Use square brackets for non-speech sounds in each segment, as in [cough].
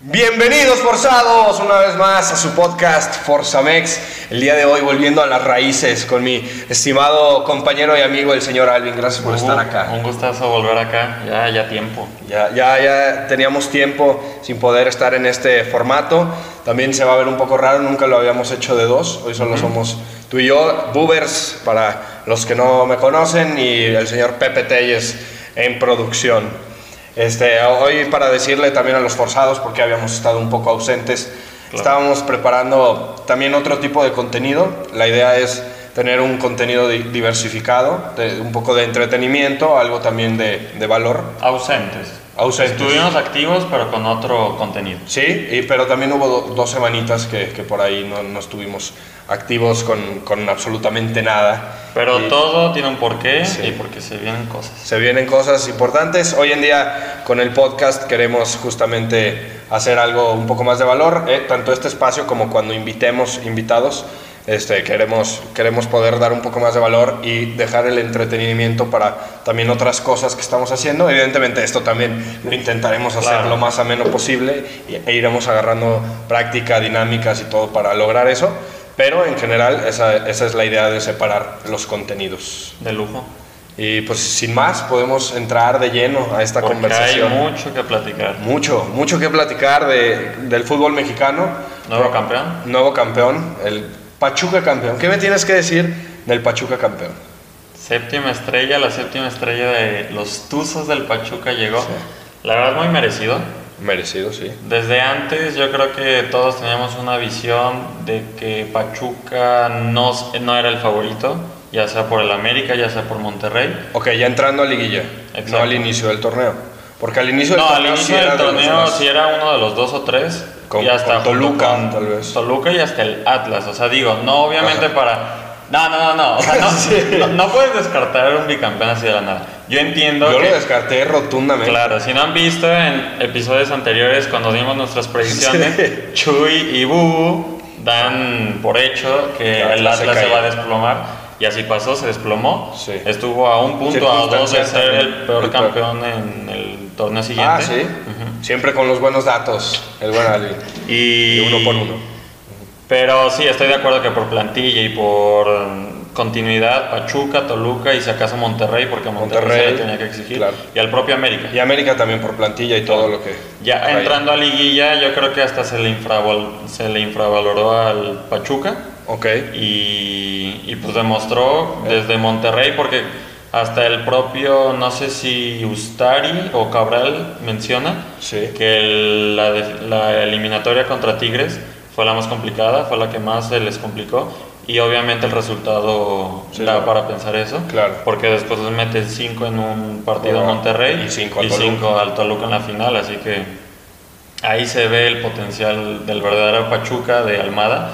Bienvenidos forzados una vez más a su podcast Forzamex. El día de hoy volviendo a las raíces con mi estimado compañero y amigo el señor Alvin. Gracias por estar acá. Un gustazo volver acá, ya, ya tiempo. Ya, ya, ya teníamos tiempo sin poder estar en este formato. También se va a ver un poco raro, nunca lo habíamos hecho de dos. Hoy solo somos tú y yo, Boobers, para los que no me conocen, y el señor Pepe Telles en producción. Este, hoy para decirle también a los forzados, porque habíamos estado un poco ausentes, estábamos preparando también otro tipo de contenido. La idea es tener un contenido diversificado, de, un poco de entretenimiento, algo también de, de valor. Ausentes. Ausentes. Estuvimos activos, pero con otro contenido. Sí, y, pero también hubo dos semanitas que, que, por ahí no, no estuvimos activos con, con, absolutamente nada. Pero todo tiene un porqué y porque se vienen cosas. Se vienen cosas importantes. Hoy en día con el podcast queremos justamente hacer algo un poco más de valor, eh, tanto este espacio como cuando invitemos invitados. Este, queremos, queremos poder dar un poco más de valor y dejar el entretenimiento para también otras cosas que estamos haciendo. Evidentemente esto también lo intentaremos hacer lo más ameno posible e iremos agarrando práctica, dinámicas y todo para lograr eso. Pero en general esa, esa es la idea de separar los contenidos. De lujo. Y pues sin más podemos entrar de lleno a esta Porque conversación. Hay mucho que platicar. Mucho, mucho que platicar de, del fútbol mexicano. Nuevo campeón. Nuevo campeón, el Pachuca campeón. ¿Qué me tienes que decir del Pachuca campeón? Séptima estrella, la séptima estrella de los Tuzos del Pachuca llegó. Sí. La verdad muy merecido. Merecido, sí. Desde antes yo creo que todos teníamos una visión de que Pachuca no, no era el favorito, ya sea por el América, ya sea por Monterrey. Ok, ya entrando a liguilla, Exacto. no al inicio del torneo. Porque al inicio del no, torneo, al inicio sí del era, torneo sí era uno de los dos o tres. Con, y hasta con Toluca, con tal vez. Toluca y hasta el Atlas. O sea, digo, no obviamente Ajá. para no, no, no, no. O sea, no, [laughs] sí. no, no, puedes descartar un bicampeón así de la nada. Yo entiendo. Yo que, lo descarté rotundamente. Claro, si no han visto en episodios anteriores, cuando dimos nuestras predicciones, sí. Chuy y Bubu dan por hecho que el Atlas se, se, va a desplomar. Y así pasó, se desplomó. Sí. Estuvo a un punto, a dos de ser el peor campeón en el torneo siguiente. Ah, sí. Uh -huh. Siempre con los buenos datos, el buen Ali. y De uno por uno. Pero sí, estoy de acuerdo que por plantilla y por continuidad, Pachuca, Toluca y si acaso Monterrey, porque Monterrey, Monterrey se tenía que exigir, claro. y al propio América. Y América también por plantilla y todo lo que... Ya entrando a liguilla, yo creo que hasta se le, infraval, se le infravaloró al Pachuca. Ok. Y, y pues demostró desde Monterrey, porque hasta el propio, no sé si Ustari o Cabral menciona, sí. que el, la, la eliminatoria contra Tigres fue la más complicada, fue la que más se les complicó y obviamente el resultado Sí, da claro. para pensar eso, Claro. porque después les meten 5 en un partido en Ajá. Monterrey Y cinco al y Toluca. al Toluca en la final, así que ahí se ve el potencial del verdadero Pachuca de Almada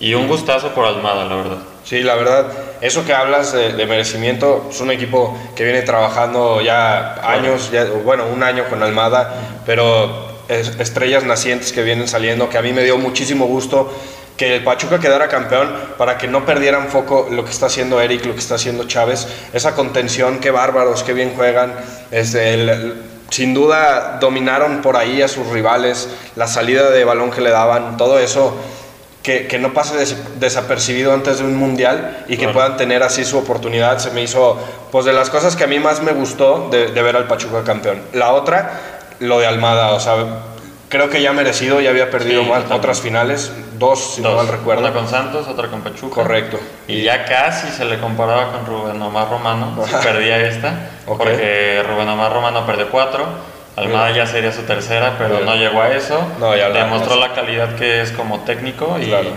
y un gustazo por Almada, la verdad. Sí, la verdad, eso que hablas de, de merecimiento es un equipo que viene trabajando ya años, ya, bueno, un año con Almada, pero es- estrellas nacientes que vienen saliendo, que a mí me dio muchísimo gusto que el Pachuca quedara campeón para que no perdieran foco lo que está haciendo Eric, lo que está haciendo Chávez, esa contención, qué bárbaros, qué bien juegan, este, el- el- sin duda dominaron por ahí a sus rivales, la salida de balón que le daban, todo eso que, que no pase des- desapercibido antes de un mundial y que Claro. puedan tener así su oportunidad, se me hizo pues de las cosas que a mí más me gustó de, de ver al Pachuca campeón. La otra, lo de Almada, o sea, creo que ya merecido, ya había perdido Sí, otras finales, dos si no Dos, mal recuerdo. Una con Santos, otra con Pachuca. Correcto. Y ya casi se le comparaba con Rubén Omar Romano, si perdía esta, porque Rubén Omar Romano perdió cuatro, Almada ya sería su tercera, pero no llegó a eso. No, ya Demostró la calidad que es como técnico y Claro.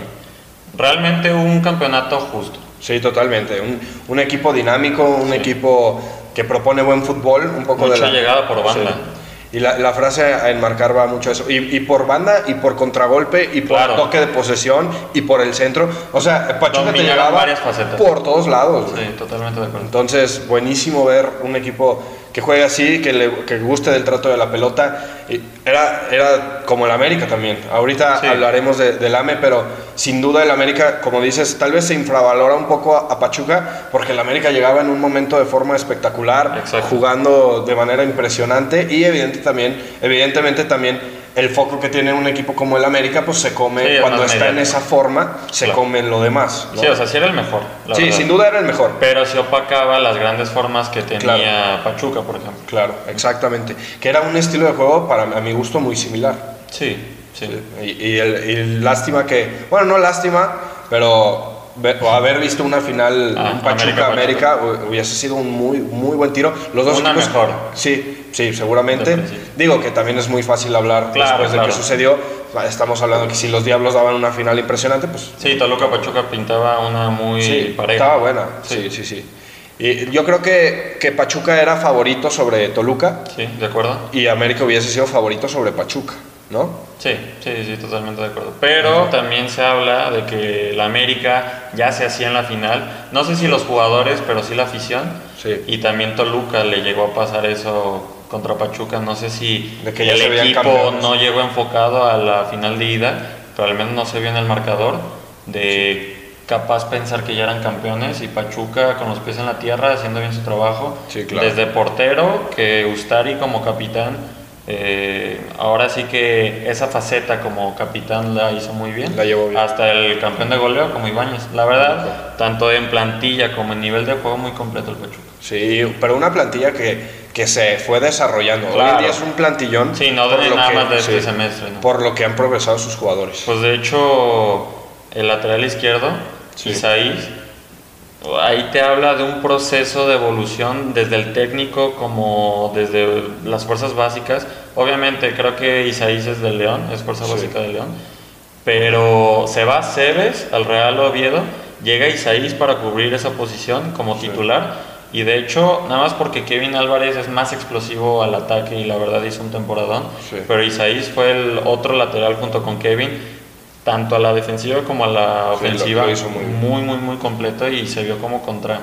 realmente un campeonato justo. Sí, totalmente. Un, un equipo dinámico, un Sí. equipo que propone buen fútbol, un poco Mucha de la... llegada por banda. Sí. Y la, la frase a enmarcar va mucho eso. Y, y por banda, y por contragolpe, y por Claro. toque de posesión, y por el centro. O sea, Pachuca te llegaba varias facetas. por todos lados. Sí, totalmente de acuerdo. Entonces, buenísimo ver un equipo que juegue así, que le que guste del trato de la pelota. Y era, era como el América también. Ahorita Sí. hablaremos de- del AME, pero sin duda el América, como dices, tal vez se infravalora un poco a, a Pachuca, porque el América llegaba en un momento de forma espectacular, Exacto. jugando de manera impresionante y evidente también, evidentemente también el foco que tiene un equipo como el América, pues se come, cuando está en esa forma, se come lo demás. Sí, o sea, sí era el mejor. sí, sin duda era el mejor. Pero se opacaba las grandes formas que tenía Pachuca, por ejemplo. Claro, exactamente. Que era un estilo de juego, para a mi gusto, muy similar. Sí, sí. Y, el, lástima que, bueno, no lástima, pero haber visto una final ah, Pachuca América, hubiese sido un muy muy buen tiro los dos una mejor sí sí seguramente digo que también es muy fácil hablar después de que sucedió estamos hablando que si los Diablos daban una final impresionante pues sí Toluca Pachuca pintaba una muy sí, pareja estaba buena sí sí sí, Y yo creo que, que Pachuca era favorito sobre Toluca. Sí, de acuerdo. Y América hubiese sido favorito sobre Pachuca. ¿no? Sí, sí, sí, totalmente de acuerdo. Pero también se habla de que la América ya se hacía en la final. No sé si los jugadores, pero sí la afición. Sí. Y también Toluca le llegó a pasar eso contra Pachuca. No sé si el equipo no llegó enfocado a la final de ida, pero al menos no se vio en el marcador de capaz pensar que ya eran campeones y Pachuca con los pies en la tierra haciendo bien su trabajo. Desde portero, que Ustari como capitán eh, ahora sí que esa faceta como capitán la hizo muy bien. La llevó bien. Hasta el campeón de goleo como Ibáñez. La verdad, tanto en plantilla como en nivel de juego muy completo el Pachuca. Sí, pero una plantilla que, que se fue desarrollando. Hoy en día es un plantillón. Sí, no de nada más de este semestre. Por lo que han progresado sus jugadores. Pues de hecho, el lateral izquierdo, Isaís, Ahí te habla de un proceso de evolución desde el técnico como desde las fuerzas básicas. Obviamente creo que Isaías es del León, es fuerza básica de León. Pero se va Cebes al Real Oviedo, llega Isaías para cubrir esa posición como titular. Y de hecho, nada más porque Kevin Álvarez es más explosivo al ataque y la verdad hizo un temporadón. Pero Isaías fue el otro lateral junto con Kevin tanto a la defensiva como a la ofensiva muy, muy, muy, completo y se vio como contra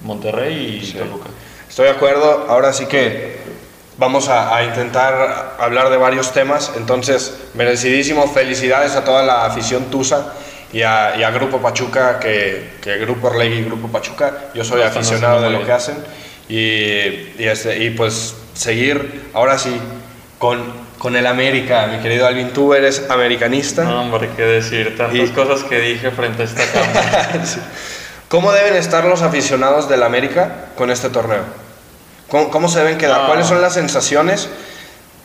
Monterrey y Toluca. Estoy de acuerdo, ahora sí que vamos a, intentar hablar de varios temas, entonces merecidísimo, felicidades a toda la afición Tusa y a, Grupo Pachuca, que, que Grupo Orlegui y Grupo Pachuca, yo soy aficionado de lo que hacen y, y, este, y pues seguir ahora sí con con el América, mi querido Alvin, tú eres americanista. No, hombre, qué decir, tantas cosas que dije frente a esta [laughs] cámara. ¿Cómo deben estar los aficionados del América con este torneo? ¿Cómo, se deben quedar? ¿Cuáles son las sensaciones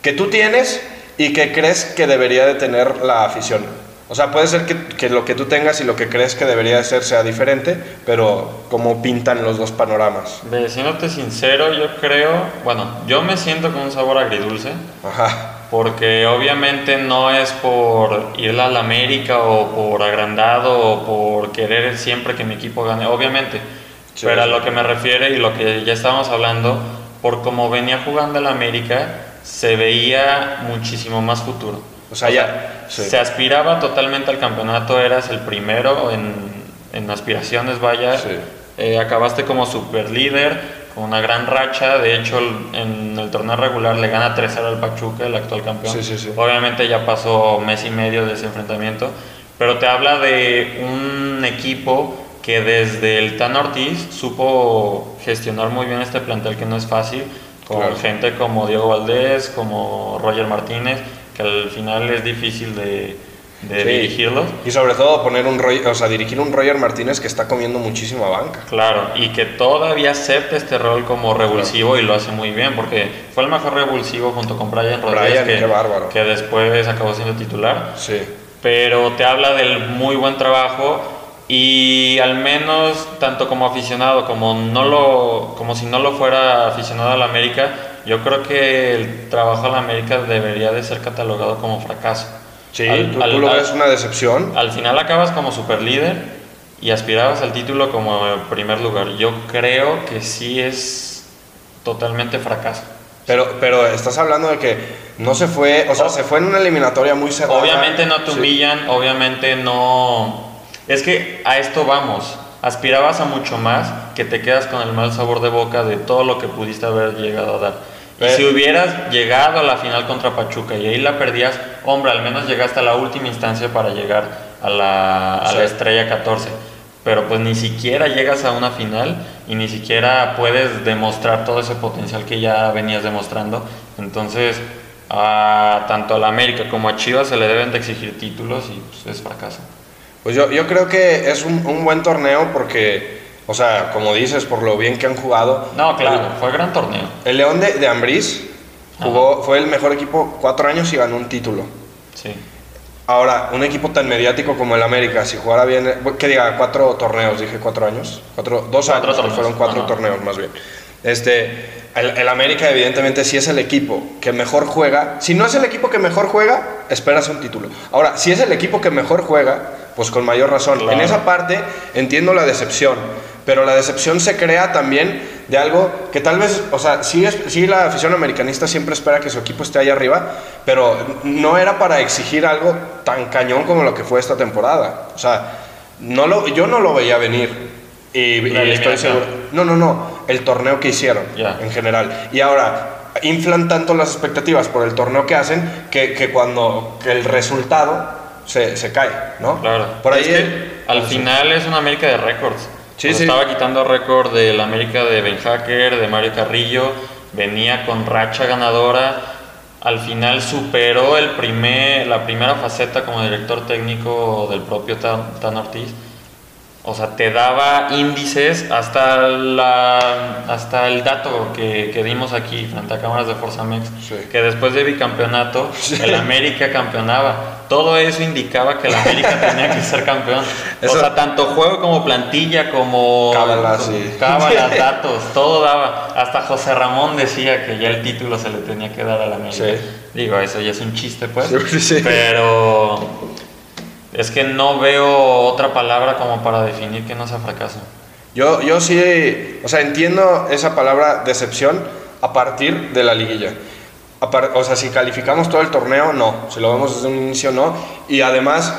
que tú tienes y que crees que debería de tener la afición? O sea, puede ser que, que, lo que tú tengas y lo que crees que debería de ser sea diferente, pero ¿cómo pintan los dos panoramas? Siéndote sincero, yo creo, bueno, yo me siento con un sabor agridulce. Ajá porque obviamente no es por ir a la América o por agrandado o por querer siempre que mi equipo gane, obviamente. pero a lo que me refiere y lo que ya estábamos hablando, por cómo venía jugando el América, se veía muchísimo más futuro. O sea, ya se aspiraba totalmente al campeonato, eras el primero en, en aspiraciones, vaya. Eh, acabaste como super líder con una gran racha. De hecho, en el torneo regular le gana 3-0 al Pachuca, el actual campeón. Obviamente ya pasó mes y medio de ese enfrentamiento, pero te habla de un equipo que desde el Tan Ortiz supo gestionar muy bien este plantel que no es fácil, con gente como Diego Valdés, como Roger Martínez, que al final es difícil de de dirigirlos. Y sobre todo poner un o sea, dirigir un Roger Martínez que está comiendo muchísima banca. Claro, y que todavía acepta este rol como revulsivo y lo hace muy bien, porque fue el mejor revulsivo junto con Brian Rodríguez, que, que después acabó siendo titular. Sí. Pero te habla del muy buen trabajo y al menos tanto como aficionado como no lo como si no lo fuera aficionado a la América, yo creo que el trabajo a la América debería de ser catalogado como fracaso. Sí, ¿tú, lo ves una decepción? Al final acabas como super líder y aspirabas al título como primer lugar. Yo creo que sí es totalmente fracaso. Pero, pero estás hablando de que no se fue, o sea, se fue en una eliminatoria muy cerrada. Obviamente no te humillan, obviamente no... Es que a esto vamos. Aspirabas a mucho más que te quedas con el mal sabor de boca de todo lo que pudiste haber llegado a dar. Y si hubieras llegado a la final contra Pachuca y ahí la perdías, hombre, al menos llegaste a la última instancia para llegar a la, a la estrella 14. Pero pues ni siquiera llegas a una final y ni siquiera puedes demostrar todo ese potencial que ya venías demostrando. Entonces, a tanto a la América como a Chivas se le deben de exigir títulos y pues, es fracaso. Pues yo, yo creo que es un, un, buen torneo porque, o sea, como dices, por lo bien que han jugado. No, claro, fue gran torneo. El León de, de Ambriz jugó, fue el mejor equipo cuatro años y ganó un título. Sí. Ahora, un equipo tan mediático como el América, si jugara bien, que diga, cuatro torneos, dije cuatro años, cuatro, dos años, fueron cuatro torneos más bien. Este, el, América evidentemente si es el equipo que mejor juega. Si no es el equipo que mejor juega, esperas un título. Ahora, si es el equipo que mejor juega, pues con mayor razón. En esa parte entiendo la decepción, pero la decepción se crea también de algo que tal vez, o sea, sí, es, sí la afición americanista siempre espera que su equipo esté ahí arriba, pero no era para exigir algo tan cañón como lo que fue esta temporada. O sea, no lo, yo no lo veía venir. Y, estoy seguro. No, no, no. El torneo que hicieron en general. Y ahora inflan tanto las expectativas por el torneo que hacen que, que cuando el resultado se, se, cae, ¿no? Claro. Por ahí. al final es una América de récords. Sí, sí. Estaba quitando récord del América de Ben Hacker, de Mario Carrillo. Venía con racha ganadora. Al final superó el primer, la primera faceta como director técnico del propio Tan Ortiz o sea, te daba índices hasta, la, hasta el dato que, que dimos aquí frente a cámaras de Forza Mex, que después de bicampeonato, el América campeonaba. Todo eso indicaba que el América [laughs] tenía que ser campeón. O sea, tanto juego como plantilla, como cábalas, cábalas [laughs] datos, todo daba. Hasta José Ramón decía que ya el título se le tenía que dar al América. Digo, eso ya es un chiste, pues. Pero es que no veo otra palabra como para definir que no sea fracaso. Yo, yo sí, o sea, entiendo esa palabra decepción a partir de la liguilla. O sea, si calificamos todo el torneo, no. Si lo vemos desde un inicio, no. Y además,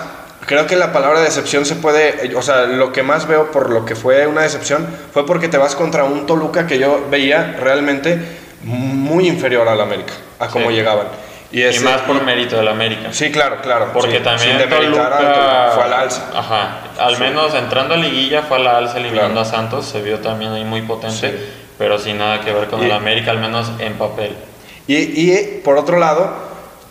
creo que la palabra decepción se puede, o sea, lo que más veo por lo que fue una decepción fue porque te vas contra un Toluca que yo veía realmente muy inferior al América, a cómo llegaban. Y, más por mérito del América. Sí, claro, claro. Porque también Toluca, fue al alza. Ajá. Al menos entrando a liguilla fue al alza eliminando a Santos. Se vio también ahí muy potente. Pero sin nada que ver con el América, al menos en papel. Y, y, por otro lado,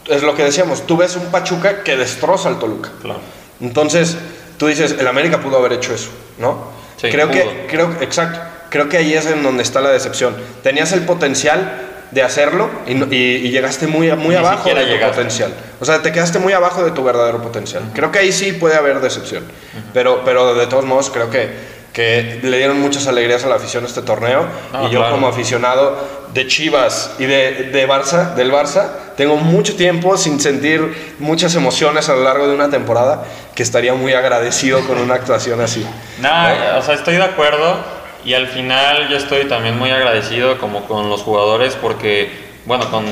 es lo que decíamos. Tú ves un Pachuca que destroza al Toluca. Claro. Entonces, tú dices, el América pudo haber hecho eso, ¿no? Sí, creo que, creo, exacto. Creo que ahí es en donde está la decepción. Tenías el potencial de hacerlo y, llegaste muy, muy abajo de tu potencial. O sea, te quedaste muy abajo de tu verdadero potencial. Creo que ahí sí puede haber decepción. pero, pero de todos modos, creo que, que le dieron muchas alegrías a la afición este torneo. y yo, como aficionado de Chivas y de, de, Barça, del Barça, tengo mucho tiempo sin sentir muchas emociones a lo largo de una temporada que estaría muy agradecido con una actuación así. Nada, o sea, estoy de acuerdo y al final yo estoy también muy agradecido como con los jugadores porque, bueno, con,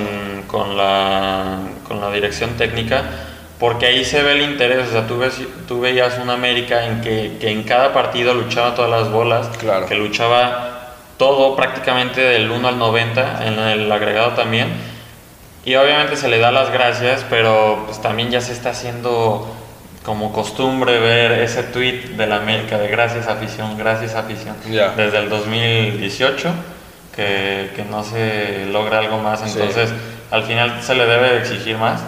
con, la, con la dirección técnica, porque ahí se ve el interés, o sea, tú, ves, tú veías una América en que, que, en cada partido luchaba todas las bolas, claro. que luchaba todo prácticamente del 1 al 90, en el agregado también, y obviamente se le da las gracias, pero pues también ya se está haciendo como costumbre ver ese tweet de la América de gracias afición, gracias afición, desde el 2018, que, que, no se logra algo más, entonces al final se le debe exigir más.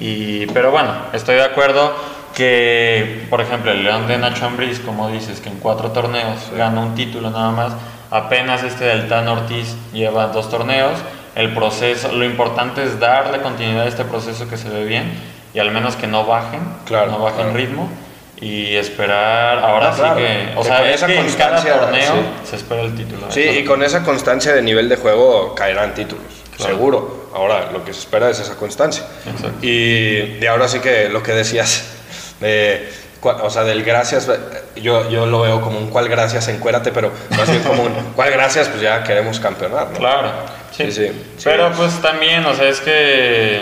Y, pero bueno, estoy de acuerdo que, por ejemplo, el León de Nacho Ambriz, como dices, que en cuatro torneos gana un título nada más, apenas este del Tan Ortiz lleva dos torneos, el proceso, lo importante es darle continuidad a este proceso que se ve bien y al menos que no bajen, claro, no bajen ritmo y esperar, ahora sí que, o sea, esa en cada torneo se espera el título. Sí, y con esa constancia de nivel de juego caerán títulos, seguro. Ahora, lo que se espera es esa constancia. Y de ahora sí que lo que decías, [laughs] de, o sea, del gracias, yo, yo lo veo como un cual gracias, encuérate, pero más bien como un cual gracias, pues ya queremos campeonar, Claro, sí. sí, Pero pues también, o sea, es que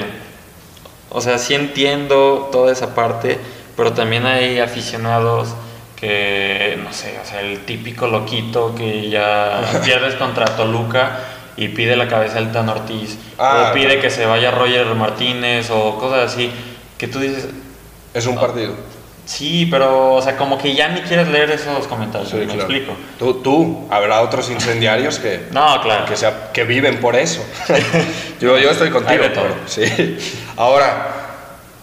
o sea, sí entiendo toda esa parte, pero también hay aficionados que, no sé, o sea, el típico loquito que ya [laughs] pierdes contra Toluca y pide la cabeza del Tan Ortiz, ah, o pide que se vaya Roger Martínez, o cosas así, que tú dices... Es un partido. Sí, pero, o sea, como que ya ni quieres leer esos comentarios, me explico. Tú, tú, habrá otros incendiarios que, [laughs] no, claro. que, sea, que viven por eso. [laughs] yo, yo estoy contigo. sí. Ahora,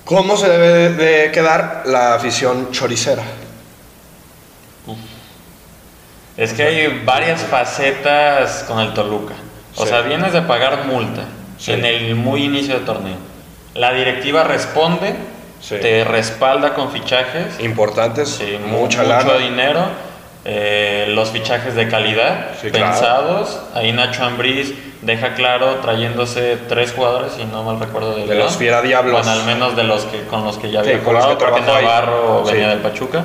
¿cómo se debe de quedar la afición choricera? Es que hay varias facetas con el Toluca. O sea, vienes de pagar multa en el muy inicio del torneo. La directiva responde te respalda con fichajes. Importantes, mucha mucho dinero. Eh, los fichajes de calidad pensados. Ahí Nacho Ambriz deja claro trayéndose tres jugadores, si no mal recuerdo, de, los Fiera Diablos. Bueno, al menos de los que con los que ya había jugado, porque Navarro venía del Pachuca.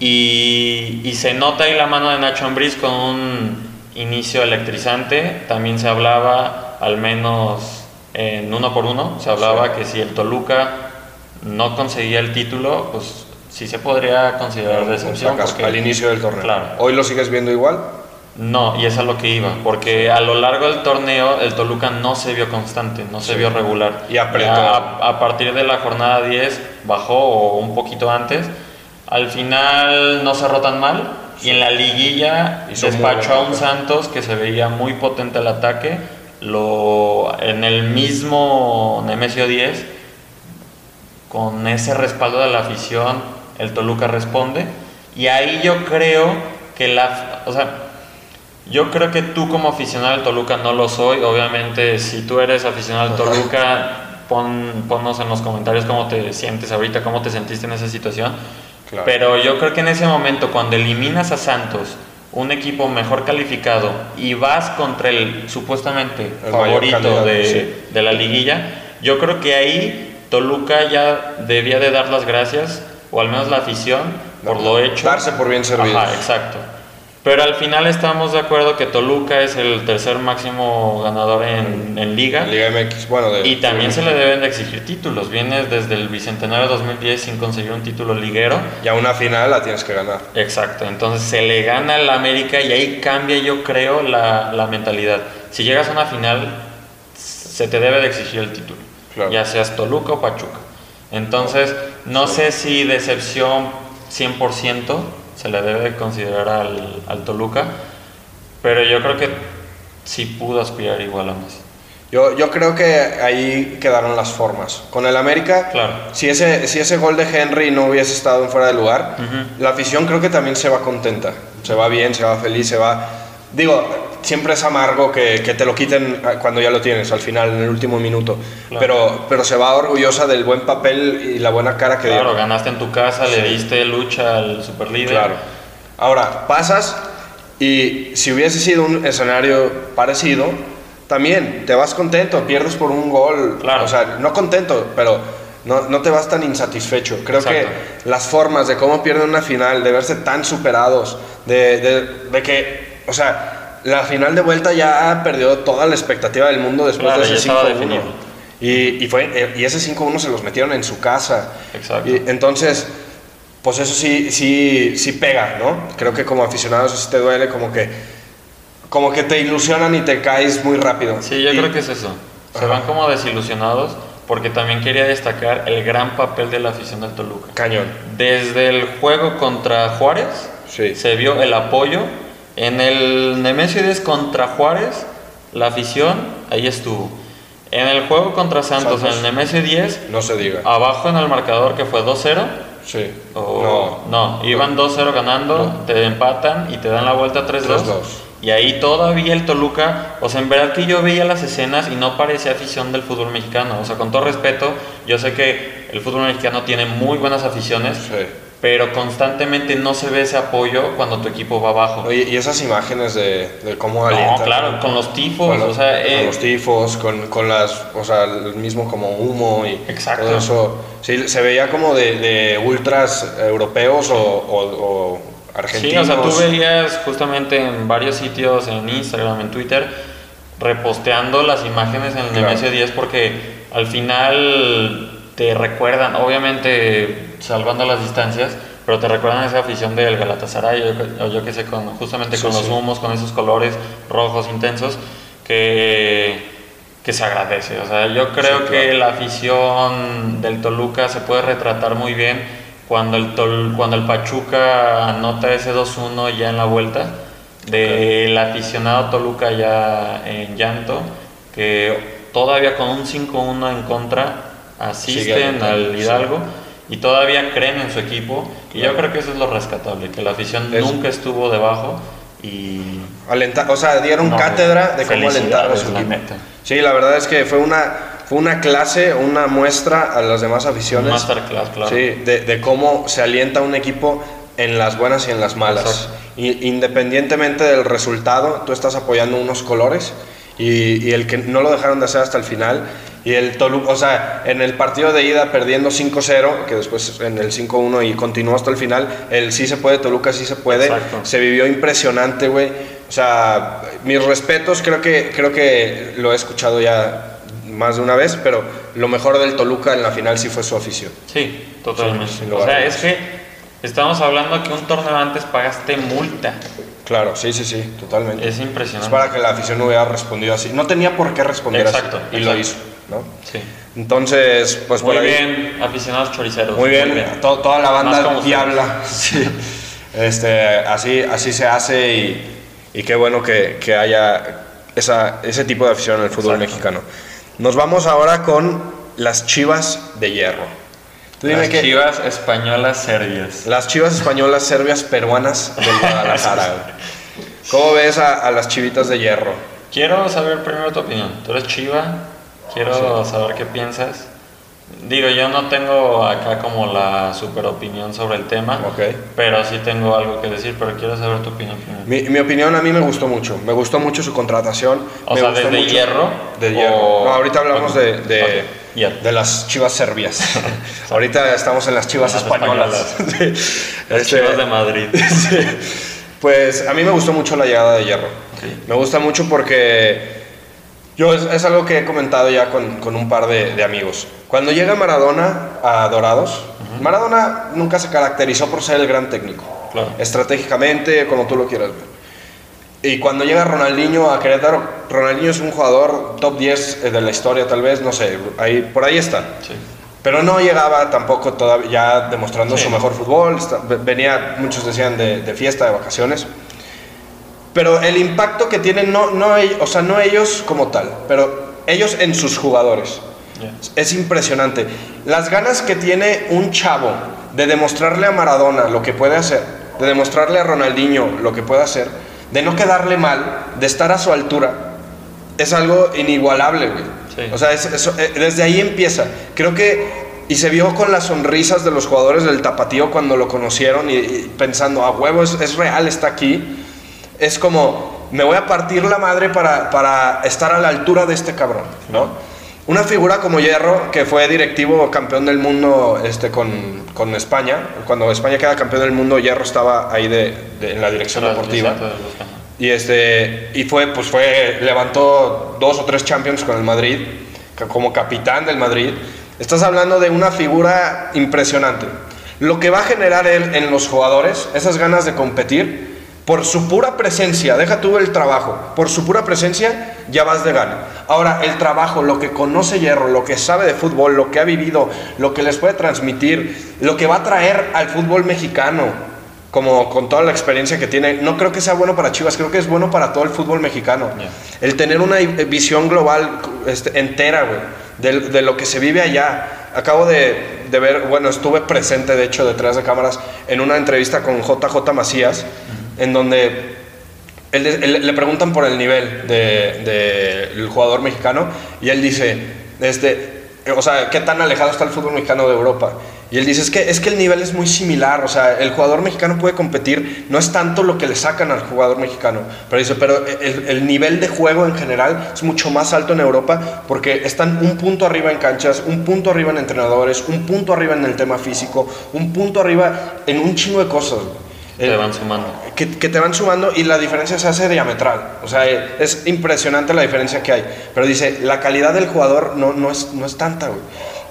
Y, y, se nota ahí la mano de Nacho Ambriz con un inicio electrizante. También se hablaba, al menos en uno por uno, se hablaba que si el Toluca no conseguía el título, pues sí se podría considerar decepción. al inicio del torneo. ¿Hoy lo sigues viendo igual? No, y es a lo que iba, porque a lo largo del torneo el Toluca no se vio constante, no se vio regular. Y apretó. A, partir de la jornada 10 bajó o un poquito antes. Al final no cerró tan mal y en la liguilla despachó a un Santos que se veía muy potente el ataque. Lo, en el mismo Nemesio 10 con ese respaldo de la afición, el Toluca responde. Y ahí yo creo que la... O sea, yo creo que tú como aficionado al Toluca no lo soy. Obviamente, si tú eres aficionado al Toluca, [laughs] pon, ponnos en los comentarios cómo te sientes ahorita, cómo te sentiste en esa situación. Pero yo creo que en ese momento, cuando eliminas a Santos, un equipo mejor calificado, y vas contra el supuestamente favorito de, de la liguilla, yo creo que ahí Toluca ya debía de dar las gracias, o al menos la afición, por lo hecho. Darse por bien servido. Ajá, exacto. Pero al final estamos de acuerdo que Toluca es el tercer máximo ganador en, en Liga. Liga MX, bueno. y también se le deben de exigir títulos. Vienes desde el Bicentenario 2010 sin conseguir un título liguero. Y a una final la tienes que ganar. Exacto. Entonces se le gana al América y ahí cambia, yo creo, la, la mentalidad. Si llegas a una final, se te debe de exigir el título ya seas Toluca o Pachuca. Entonces, no sé si decepción 100% se le debe considerar al, al, Toluca, pero yo creo que sí pudo aspirar igual a más. Yo, yo creo que ahí quedaron las formas. Con el América, claro. si, ese, si ese gol de Henry no hubiese estado en fuera de lugar, la afición creo que también se va contenta. Se va bien, se va feliz, se va... Digo, siempre es amargo que, que, te lo quiten cuando ya lo tienes, al final, en el último minuto. Pero, pero se va orgullosa del buen papel y la buena cara que dio. Claro, ganaste en tu casa, le diste lucha al superlíder. Claro. Ahora, pasas y si hubiese sido un escenario parecido, también te vas contento, pierdes por un gol. Claro. O sea, no contento, pero no, no te vas tan insatisfecho. Creo que las formas de cómo pierden una final, de verse tan superados, de, de, de que, o sea, la final de vuelta ya perdió toda la expectativa del mundo después de ese 5-1. Y, y, fue, eh, y ese 5-1 se los metieron en su casa. Exacto. Y, entonces, pues eso sí, sí, sí pega, ¿no? Creo que como aficionado eso sí te duele, como que, como que te ilusionan y te caes muy rápido. Sí, yo creo que es eso. Se van como desilusionados porque también quería destacar el gran papel de la afición del Toluca. Cañón. Desde el juego contra Juárez sí. se vio el apoyo en el Nemesio 10 contra Juárez, la afición ahí estuvo. En el juego contra Santos, en el Nemesio 10, no se diga. Abajo en el marcador que fue 2-0. Sí. no, no, iban 2-0 ganando, te empatan y te dan la vuelta 3-2. Y ahí todavía el Toluca, o sea, en verdad que yo veía las escenas y no parecía afición del fútbol mexicano. O sea, con todo respeto, yo sé que el fútbol mexicano tiene muy buenas aficiones. Sí pero constantemente no se ve ese apoyo cuando tu equipo va abajo. Oye, y esas imágenes de, de cómo alientan. No, claro, con los tifos, o sea, con los tifos, con, con, las, o sea, el mismo como humo y exacto. todo eso. Sí, se veía como de, de ultras europeos o, o, argentinos. Sí, o sea, tú veías justamente en varios sitios, en Instagram, en Twitter, reposteando las imágenes en el claro. Nemesio 10 porque al final te recuerdan, obviamente salvando las distancias, pero te recuerdan esa afición del Galatasaray, o yo, que sé, con, justamente con los humos, con esos colores rojos intensos, que, que se agradece. O sea, yo creo que la afición del Toluca se puede retratar muy bien cuando el, cuando el Pachuca anota ese 2-1 ya en la vuelta, del aficionado Toluca ya en llanto, que todavía con un 5-1 en contra asisten al Hidalgo y todavía creen en su equipo. Y yo creo que eso es lo rescatable, que la afición nunca estuvo debajo y... Alentar, o sea, dieron cátedra de cómo alentar a su equipo. Sí, la verdad es que fue una, fue una clase, una muestra a las demás aficiones. Masterclass, claro. Sí, de, de, cómo se alienta un equipo en las buenas y en las malas. Y, independientemente del resultado, tú estás apoyando unos colores y, y, el que no lo dejaron de hacer hasta el final. Y el Toluca, o sea, en el partido de ida perdiendo 5-0, que después en el 5-1 y continuó hasta el final, el sí se puede, Toluca sí se puede. Se vivió impresionante, güey. O sea, mis respetos, creo que, creo que lo he escuchado ya más de una vez, pero lo mejor del Toluca en la final sí fue su afición. Sí, totalmente. o sea, es que estamos hablando que un torneo antes pagaste multa. Claro, sí, sí, sí, totalmente. Es impresionante. Es para que la afición no hubiera respondido así. No tenía por qué responder exacto, así. Y lo hizo, ¿no? Sí. Entonces, pues muy por ahí. bien, aficionados choriceros. Muy bien, toda la banda diabla. [laughs] Sí. Este, así, así se hace y, y qué bueno que, que haya esa, ese tipo de afición en el fútbol Exacto. mexicano. Nos vamos ahora con las chivas de hierro. Tú dime las que chivas españolas serbias. Las chivas españolas serbias peruanas del Guadalajara. [laughs] ¿Cómo ves a, a, las chivitas de hierro? Quiero saber primero tu opinión. Tú eres chiva, quiero sí. saber qué piensas. Digo, yo no tengo acá como la super opinión sobre el tema, okay. pero sí tengo algo que decir, pero quiero saber tu opinión. Mi, mi opinión a mí me gustó mucho, me gustó mucho su contratación. O me sea, desde mucho. hierro. De hierro. O... No, ahorita hablamos okay. de, de, okay. yeah. de, las chivas serbias. [laughs] ahorita estamos en las chivas las españolas. españolas. [laughs] las chivas de Madrid. [laughs] sí. Pues a mí me gustó mucho la llegada de hierro. Me gusta mucho porque yo es, es, algo que he comentado ya con, con un par de, de, amigos. Cuando llega Maradona a Dorados, uh -huh. Maradona nunca se caracterizó por ser el gran técnico. Claro. Estratégicamente, como tú lo quieras ver. Y cuando llega Ronaldinho a Querétaro, Ronaldinho es un jugador top 10 de la historia, tal vez, no sé, ahí, por ahí está. Sí. Pero no llegaba tampoco todavía ya demostrando Sí. su mejor fútbol. venía, muchos decían, de, de fiesta, de vacaciones. Pero el impacto que tienen, no, no, o sea, no ellos como tal, pero ellos en sus jugadores. Yeah. Es impresionante. Las ganas que tiene un chavo de demostrarle a Maradona lo que puede hacer, de demostrarle a Ronaldinho lo que puede hacer, de no quedarle mal, de estar a su altura, es algo inigualable, güey. Sí. O sea, es- eso, eh, desde ahí empieza. Creo que, y se vio con las sonrisas de los jugadores del Tapatío cuando lo conocieron y, y pensando, a huevo, es, es real, está aquí. Es como, me voy a partir la madre para, para estar a la altura de este cabrón, ¿no? Una figura como Hierro, que fue directivo campeón del mundo este, con, con España, cuando España queda campeón del mundo, Hierro estaba ahí de, de- en la dirección deportiva. Y este y fue pues fue levantó dos o tres Champions con el Madrid como capitán del Madrid. Estás hablando de una figura impresionante. Lo que va a generar él en los jugadores, esas ganas de competir, por su pura presencia, deja tú el trabajo, por su pura presencia ya vas de gana. Ahora, el trabajo, lo que conoce Hierro, lo que sabe de fútbol, lo que ha vivido, lo que les puede transmitir, lo que va a traer al fútbol mexicano, como con toda la experiencia que tiene, no creo que sea bueno para Chivas, creo que es bueno para todo el fútbol mexicano. Yeah. El tener una i- visión global este, entera, güey, de, de lo que se vive allá. Acabo de, de ver, bueno, estuve presente, de hecho, detrás de cámaras, en una entrevista con JJ Macías, en donde le preguntan por el nivel del de, del jugador mexicano y él dice, este, o sea, ¿qué tan alejado está el fútbol mexicano de Europa? Y él dice, es que, es que el nivel es muy similar, o sea, el jugador mexicano puede competir, no es tanto lo que le sacan al jugador mexicano, pero dice, pero el, el nivel de juego en general es mucho más alto en Europa porque están un punto arriba en canchas, un punto arriba en entrenadores, un punto arriba en el tema físico, un punto arriba en un chingo de cosas. Güey. Te van sumando. que, que te van sumando y la diferencia se hace diametral. O sea, eh, es impresionante la diferencia que hay. Pero dice, la calidad del jugador no, no, es, no es tanta, güey.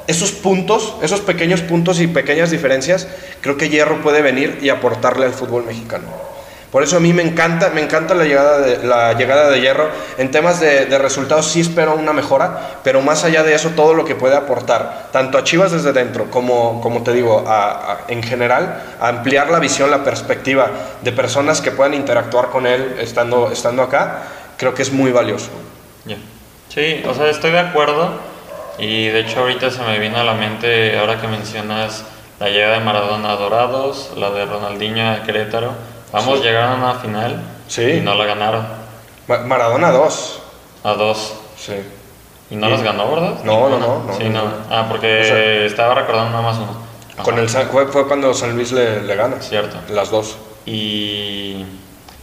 Esos puntos, esos pequeños puntos y pequeñas diferencias, creo que Hierro puede venir y aportarle al fútbol mexicano. Por eso a mí me encanta, me encanta la llegada de, la llegada de Hierro. En temas de, resultados sí espero una mejora, pero más allá de eso, todo lo que puede aportar, tanto a Chivas desde dentro, como, como te digo, en general, a ampliar la visión, la perspectiva de personas que puedan interactuar con él estando, estando acá, creo que es muy valioso. Sí, o sea, estoy de acuerdo. Y de hecho ahorita se me vino a la mente, ahora que mencionas la llegada de Maradona a Dorados, la de Ronaldinho a Querétaro Vamos, llegaron a una final sí. y no la ganaron. Maradona 2. A 2. Sí. ¿Y no las ganó, verdad? No, no, no, Sí, no. Ah, porque estaba recordando nada más uno. Con el fue, fue, cuando San Luis le, le gana. Cierto. Las dos. Y,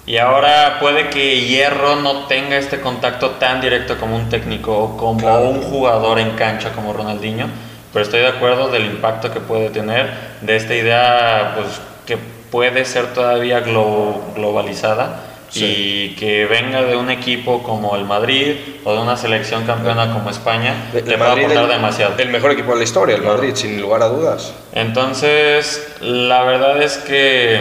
y ahora puede que Hierro no tenga este contacto tan directo como un técnico o como un jugador en cancha como Ronaldinho, pero estoy de acuerdo del impacto que puede tener de esta idea, pues que puede ser todavía globalizada y que venga de un equipo como el Madrid o de una selección campeona como España, le va a aportar demasiado. El mejor equipo de la historia, el Madrid, sin lugar a dudas. Entonces, la verdad es que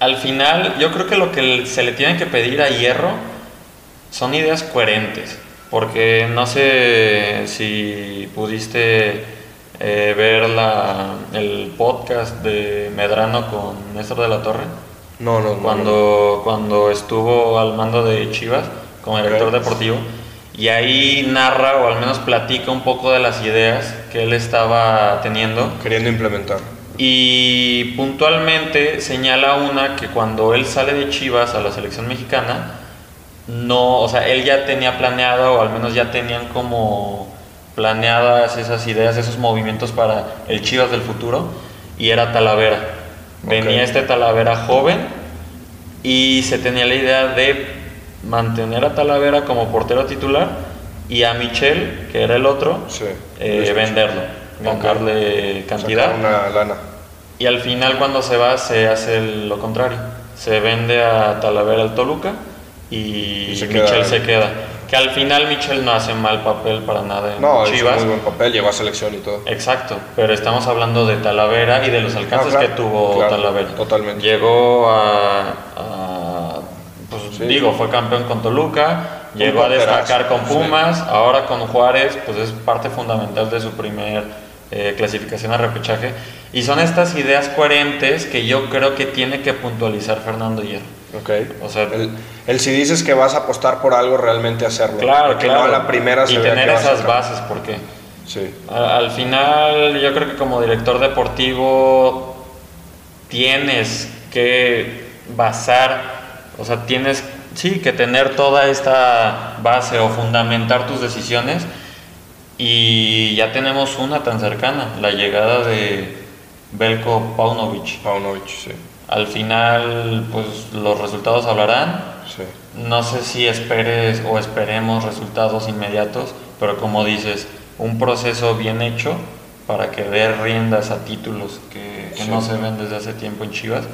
al final yo creo que lo que se le tiene que pedir a Hierro son ideas coherentes, porque no sé si pudiste eh, ver la, el podcast de Medrano con Néstor de la Torre. No, no, cuando, Cuando estuvo al mando de Chivas como director deportivo. Y ahí narra o al menos platica un poco de las ideas que él estaba teniendo. Queriendo implementar. Y puntualmente señala una que cuando él sale de Chivas a la selección mexicana, no, o sea, él ya tenía planeado o al menos ya tenían como planeadas esas ideas, esos movimientos para el Chivas del futuro y era Talavera. Venía este Talavera joven y se tenía la idea de mantener a Talavera como portero titular y a Michel, que era el otro, eh, venderlo, ganarle cantidad. Una lana. Y al final cuando se va se hace lo contrario. Se vende a Talavera al Toluca y, Michel se queda al final Michel no hace mal papel para nada en no, Chivas. muy buen papel, llegó a selección y todo. Exacto, pero estamos hablando de Talavera y de los alcances que tuvo Talavera. Totalmente. Llegó a, pues digo, fue campeón con Toluca, llegó a destacar con Pumas, ahora con Juárez, pues es parte fundamental de su primer eh, clasificación a repechaje. Y son estas ideas coherentes que yo creo que tiene que puntualizar Fernando Hierro. Ok. O sea, el, si dices que vas a apostar por algo, realmente hacerlo. Claro, que no a la primera Y tener esas bases, porque sí. al final yo creo que como director deportivo tienes que basar, o sea, tienes, sí, que tener toda esta base o fundamentar tus decisiones. Y ya tenemos una tan cercana, la llegada de Belko Paunovic. Paunovic, sí. Al final, pues los resultados hablarán. No sé si esperes o esperemos resultados inmediatos, pero como dices, un proceso bien hecho para que dé riendas a títulos que, no se ven desde hace tiempo en Chivas,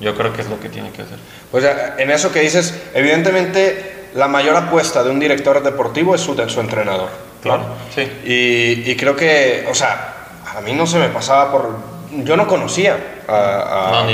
yo creo que es lo que tiene que hacer. Pues en eso que dices, evidentemente la mayor apuesta de un director deportivo es su, su entrenador. Claro, sí. Y, y creo que, o sea, a mí no se me pasaba por... Yo no conocía a, a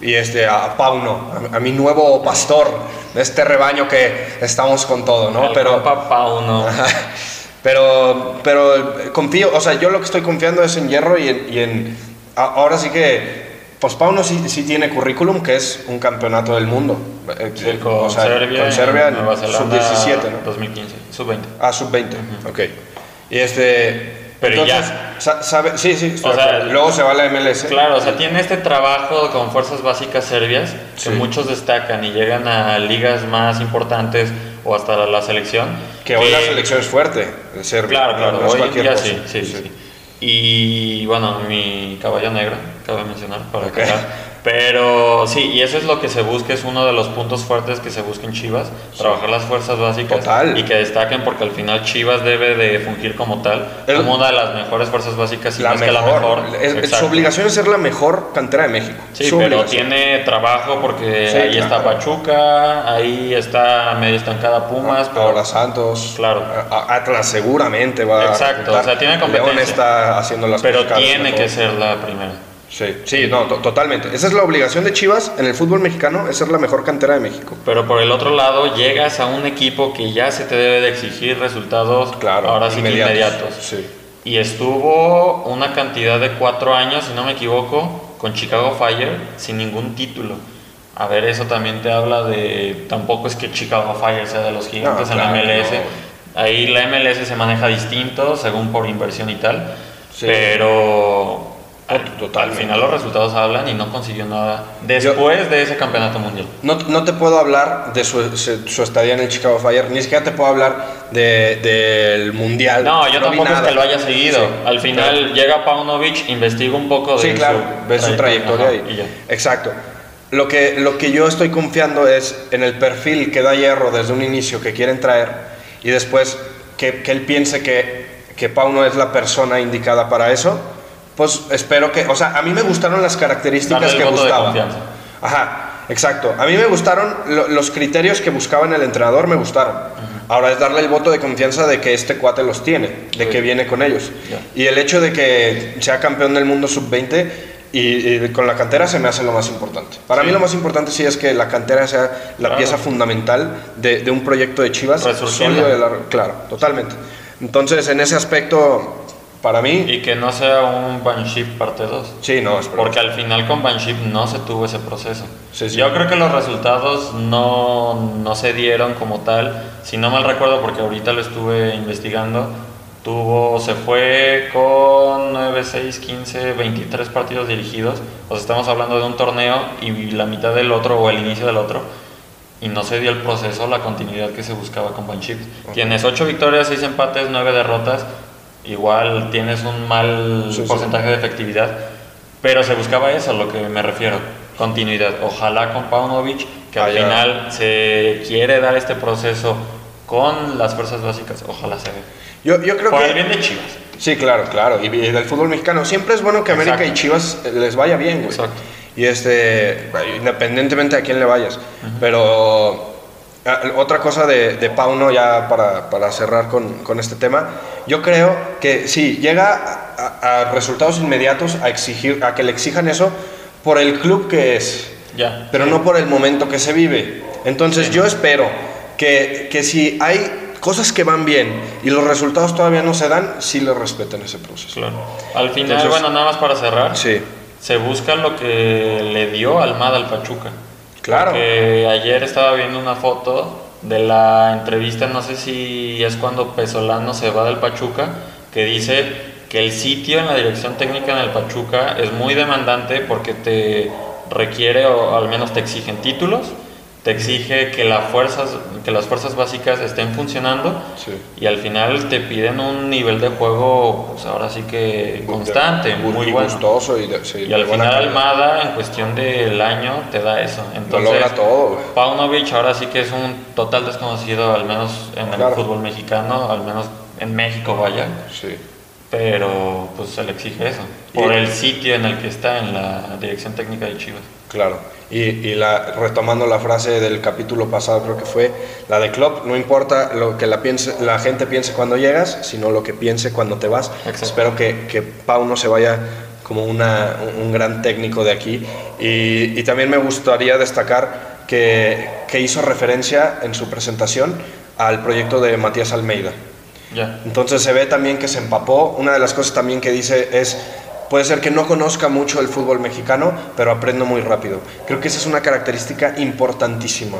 y este, a Pauno, a, mi nuevo pastor de este rebaño que estamos con todo, ¿no? pero Pauno. [laughs] pero, pero confío, o sea, yo lo que estoy confiando es en Hierro y en, y en ahora sí que, pues Pauno sí, sí, tiene currículum, que es un campeonato del mundo. Eh, con, Serbia, con Serbia, sub-17, ¿no? 2015, sub-20. Ah, sub-20, ok. Y este, pero ya. Sabe, sí, sí, luego se va a la MLS. Claro, o sea, tiene este trabajo con fuerzas básicas serbias que muchos destacan y llegan a ligas más importantes o hasta la, selección. Que, hoy la selección es fuerte, en Serbia. Claro, claro, hoy ya sí, sí, sí, Y bueno, mi caballo negro, cabe mencionar, para okay. Pero sí, y eso es lo que se busca, es uno de los puntos fuertes que se busca en Chivas, trabajar las fuerzas básicas y que destaquen porque al final Chivas debe de fungir como tal, como una de las mejores fuerzas básicas y la que la mejor. su obligación es ser la mejor cantera de México. Sí, pero tiene trabajo porque ahí está Pachuca, ahí está medio estancada Pumas. Ahora Santos. Claro. Atlas seguramente va Exacto, o sea, tiene competencia. León está haciendo las Pero tiene que ser la primera. Sí, sí, no, totalmente. Esa es la obligación de Chivas en el fútbol mexicano, es ser la mejor cantera de México. Pero por el otro lado, llegas a un equipo que ya se te debe de exigir resultados claro, ahora sí inmediatos. inmediatos. Sí. Y estuvo una cantidad de cuatro años, si no me equivoco, con Chicago Fire sin ningún título. A ver, eso también te habla de. Tampoco es que Chicago Fire sea de los gigantes en la MLS. Ahí la MLS se maneja distinto, según por inversión y tal. Pero al, final los resultados hablan y no consiguió nada después de ese campeonato mundial. No, no te puedo hablar de su, su, estadía en el Chicago Fire, ni siquiera te puedo hablar del de, mundial. No, yo tampoco es que lo haya seguido. al final llega Paunovic, investiga un poco de sí, claro, su, ve su trayectoria. y, Exacto. Lo que, lo que yo estoy confiando es en el perfil que da Hierro desde un inicio que quieren traer y después que, que él piense que, que Pauno es la persona indicada para eso pues espero que, o sea, a mí me gustaron las características que buscaba. Ajá, exacto. A mí me gustaron los criterios que buscaba en el entrenador, me gustaron. Ahora es darle el voto de confianza de que este cuate los tiene, de que viene con ellos. Y el hecho de que sea campeón del mundo sub-20 y, con la cantera se me hace lo más importante. Para mí lo más importante sí es que la cantera sea la pieza fundamental de, un proyecto de Chivas. Sólido claro, totalmente. Entonces, en ese aspecto, para mí. Y que no sea un Banship parte 2. Sí, no, Porque al final con Banship no se tuvo ese proceso. Yo creo que los resultados no, no, se dieron como tal. Si no mal recuerdo, porque ahorita lo estuve investigando, tuvo, se fue con 9, 6, 15, 23 partidos dirigidos. O sea, estamos hablando de un torneo y la mitad del otro o el inicio del otro. Y no se dio el proceso, la continuidad que se buscaba con Banship. Tienes 8 victorias, 6 empates, 9 derrotas igual tienes un mal porcentaje de efectividad, pero se buscaba eso, a lo que me refiero, continuidad. Ojalá con Paunovic, que al final se quiere dar este proceso con las fuerzas básicas, ojalá se vea. Yo, yo creo Por que... el bien de Chivas. Sí, claro, claro. Y del fútbol mexicano. Siempre es bueno que América y Chivas les vaya bien, güey. Exacto. Y este, independientemente a quién le vayas. Pero Ah, otra cosa de, de Pauno, ya para, para cerrar con, con, este tema, yo creo que sí, llega a, resultados inmediatos, a, exigir, a que le exijan eso por el club que es, ya, pero no por el momento que se vive. Entonces yo espero que, que si hay cosas que van bien y los resultados todavía no se dan, sí le respeten ese proceso. Claro. Al final, bueno, nada más para cerrar, sí. se busca lo que le dio Almada al Pachuca. Porque ayer estaba viendo una foto de la entrevista, no sé si es cuando Pesolano se va del Pachuca, que dice que el sitio en la dirección técnica en el Pachuca es muy demandante porque te requiere o al menos te exigen títulos te exige que, las fuerzas, que las fuerzas básicas estén funcionando y al final te piden un nivel de juego, pues ahora sí que constante, muy, gustoso. Y, y al final Almada, en cuestión del año, te da eso. Entonces, logra todo. Paunovic ahora sí que es un total desconocido, al menos en el fútbol mexicano, al menos en México, vaya. Sí. Pero pues se le exige eso, por el sitio en el que está en la dirección técnica de Chivas. Claro. Y, la, retomando la frase del capítulo pasado, creo que fue la de Klopp, no importa lo que la, piense, la gente piense cuando llegas, sino lo que piense cuando te vas. Espero que, que Pau no se vaya como una, un gran técnico de aquí. Y, también me gustaría destacar que, que, hizo referencia en su presentación al proyecto de Matías Almeida. Entonces se ve también que se empapó. Una de las cosas también que dice es Puede ser que no conozca mucho el fútbol mexicano, pero aprendo muy rápido. Creo que esa es una característica importantísima.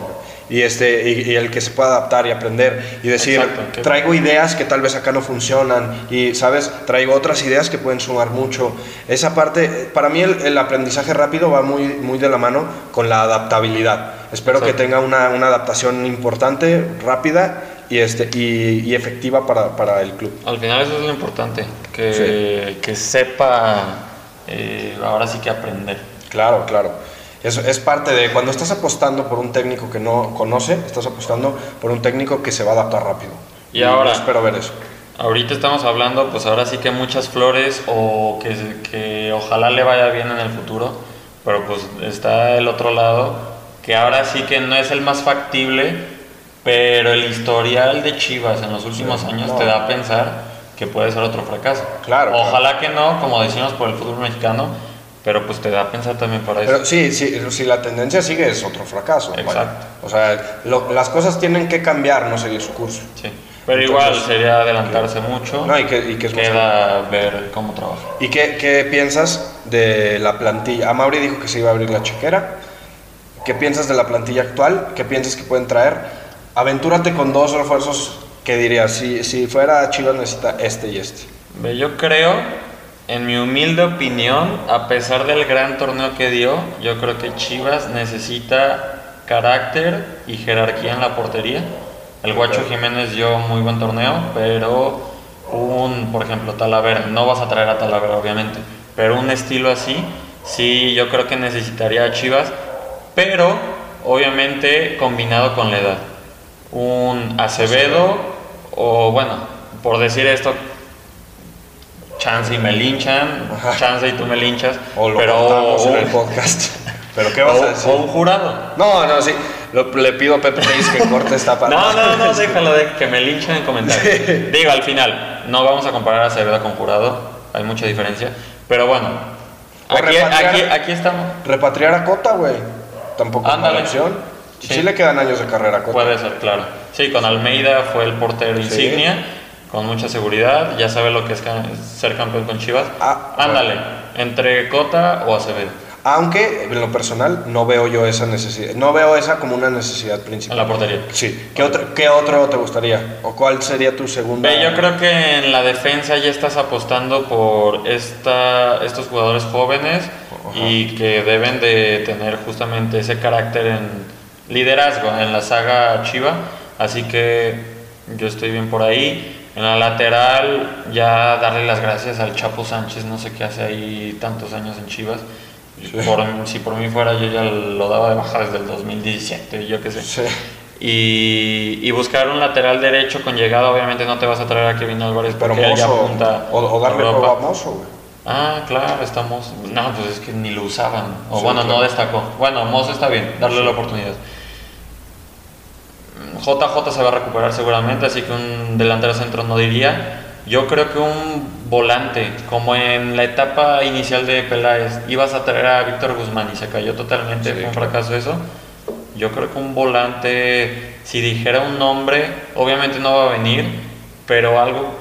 Y, este, y, el que se pueda adaptar y aprender y decir, traigo ideas que tal vez acá no funcionan y, ¿sabes? Traigo otras ideas que pueden sumar mucho. Esa parte, para mí el, aprendizaje rápido va muy, muy de la mano con la adaptabilidad. Espero que tenga una, una adaptación importante, rápida y, este, y, efectiva para, para, el club. Al final eso es lo importante, que, que sepa eh, ahora sí que aprender. Claro, claro. Eso es parte de cuando estás apostando por un técnico que no conoce, estás apostando por un técnico que se va a adaptar rápido. Y, ahora espero ver eso. Ahorita estamos hablando, pues ahora sí que muchas flores o que, que ojalá le vaya bien en el futuro, pero pues está el otro lado, que ahora sí que no es el más factible, pero el historial de Chivas en los últimos años te da a pensar que puede ser otro fracaso. Claro. Ojalá que no, como decimos por el fútbol mexicano, pero pues te da a pensar también para eso. Pero sí, sí, si la tendencia sigue es otro fracaso. Exacto. O sea, las cosas tienen que cambiar, no seguir su curso. Sí. Pero igual sería adelantarse mucho. No, y que, y que es Queda ver cómo trabaja. ¿Y qué, qué, piensas de la plantilla? A Mauri dijo que se iba a abrir la chequera. ¿Qué piensas de la plantilla actual? ¿Qué piensas que pueden traer? Aventúrate con dos refuerzos que dirías, si, si fuera Chivas necesita este y este. Yo creo, en mi humilde opinión, a pesar del gran torneo que dio, yo creo que Chivas necesita carácter y jerarquía en la portería el Guacho Jiménez dio muy buen torneo, pero un, por ejemplo, Talavera, no vas a traer a Talavera obviamente, pero un estilo así, sí, yo creo que necesitaría a Chivas, pero obviamente combinado con la edad. Un Acevedo, o bueno, por decir esto, chance y me linchan, chance y tú me linchas, o lo pero en el podcast. [laughs] ¿Pero qué vas a decir? O un jurado. No, no, sí le pido a Pepe que corte esta parte. [laughs] No, no, no, déjalo de que me linchen en comentarios. [laughs] Digo, al final, no vamos a comparar a Acevedo con Jurado, hay mucha diferencia. Pero bueno, aquí, aquí, estamos. Repatriar a Cota, güey. Tampoco es una opción. Sí. le quedan años de carrera. Puede ser, claro. Sí, con Almeida fue el portero insignia, con mucha seguridad. Ya sabe lo que es ser campeón con Chivas. Ah, Ándale, entre Cota o Acevedo. Aunque en lo personal no veo yo esa necesidad, no veo esa como una necesidad principal. En la portería. Sí. ¿Qué, otro, ¿Qué otro te gustaría? ¿O cuál sería tu segunda? yo creo que en la defensa ya estás apostando por esta, estos jugadores jóvenes y que deben de tener justamente ese carácter en liderazgo en la saga Chiva. Así que yo estoy bien por ahí. En la lateral ya darle las gracias al Chapo Sánchez, no sé qué hace ahí tantos años en Chivas si por mí fuera, yo ya lo daba de baja desde el 2017, yo qué sé. Y, y, buscar un lateral derecho con llegada, obviamente no te vas a traer a Kevin Álvarez pero porque Mozo, apunta o, o darle a Mozo, Ah, claro, estamos. No, pues es que ni lo usaban. O bueno, no destacó. Bueno, Mozo está bien, darle la oportunidad. JJ se va a recuperar seguramente, así que un delantero centro no diría. Yo creo que un volante, como en la etapa inicial de Peláez, ibas a traer a Víctor Guzmán y se cayó totalmente, fue un fracaso eso. Yo creo que un volante, si dijera un nombre, obviamente no va a venir, pero algo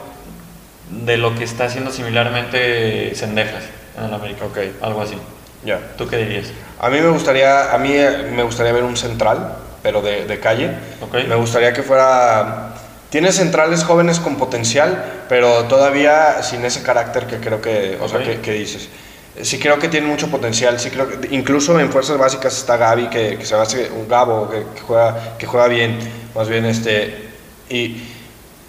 de lo que está haciendo similarmente Sendejas en el América. Ok. Algo así. Ya. ¿Tú qué dirías? A mí me gustaría, a mí me gustaría ver un central, pero de, de calle. Okay. Me gustaría que fuera tiene centrales jóvenes con potencial, pero todavía sin ese carácter que creo que, o sea, que, dices. Sí creo que tiene mucho potencial, sí creo que incluso en fuerzas básicas está Gaby que, que se hace un Gabo que, juega que juega bien, más bien este y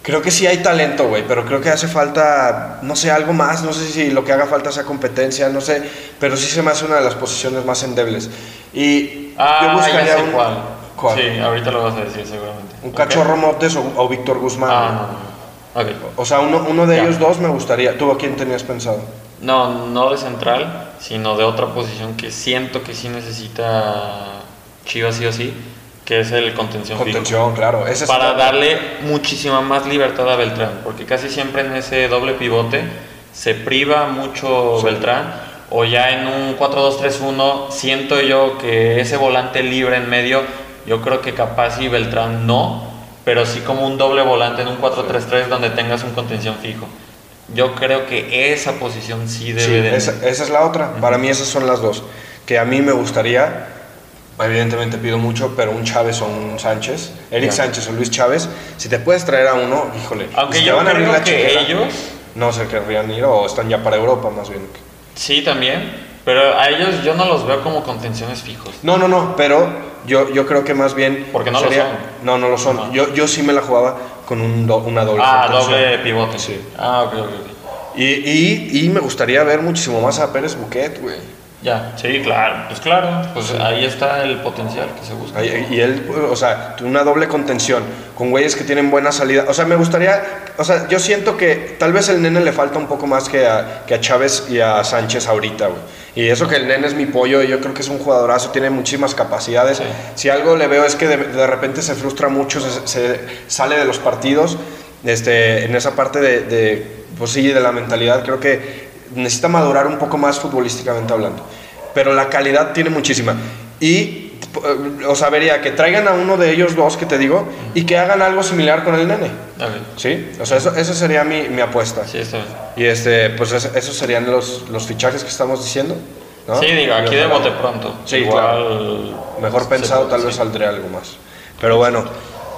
creo que sí hay talento, güey, pero creo que hace falta no sé, algo más, no sé si lo que haga falta sea competencia, no sé, pero sí se me hace una de las posiciones más endebles. Y ah, yo buscaría un, Sí, ahorita lo vas a decir seguramente. ¿Un Cachorro Montes o, Víctor Guzmán? Ah, no, no. O sea, uno, uno de ellos dos me gustaría. ¿Tú a quién tenías pensado? No, no de central, sino de otra posición que siento que sí necesita Chivas sí o sí, que es el contención. Contención, claro. Ese Para darle muchísima más libertad a Beltrán, porque casi siempre en ese doble pivote se priva mucho Beltrán o ya en un 4-2-3-1 siento yo que ese volante libre en medio yo creo que capaz y Beltrán no, pero sí como un doble volante en un 4-3-3 donde tengas un contención fijo. Yo creo que esa posición sí debe de... Esa, esa, es la otra. Para mí esas son las dos. Que a mí me gustaría, evidentemente pido mucho, pero un Chávez o un Sánchez, Eric Sánchez o Luis Chávez, si te puedes traer a uno, híjole. Aunque yo van a creo que ellos... No se querrían ir o están ya para Europa más bien. Sí, también. Pero a ellos yo no los veo como contenciones fijos. No, no, no, pero yo, yo creo que más bien... Porque no lo son. No, no lo son. Yo, yo sí me la jugaba con un una doble Ah, doble pivote. Sí. Ah, ok, ok. Y, y, y me gustaría ver muchísimo más a Pérez Buquet, güey. Ya, sí, claro, pues claro, pues ahí está el potencial que se busca. Y él, o sea, una doble contención, con güeyes que tienen buena salida. O sea, me gustaría, o sea, yo siento que tal vez el nene le falta un poco más que a, que a Chávez y a Sánchez ahorita, güey. Y eso que el nene es mi pollo, y yo creo que es un jugadorazo, tiene muchísimas capacidades. Si algo le veo es que de, repente se frustra mucho, se, sale de los partidos, este, en esa parte de, de, pues sí, de la mentalidad, creo que necesita madurar un poco más futbolísticamente hablando. Pero la calidad tiene muchísima. Y, o sea, vería que traigan a uno de ellos dos que te digo y que hagan algo similar con el nene. ¿Sí? O sea, eso, eso sería mi, mi apuesta. Sí, está bien. Y este, pues esos serían los, los fichajes que estamos diciendo. Sí, digo, aquí de bote pronto. Sí, Igual. Mejor pensado, tal vez saldría algo más. Pero bueno,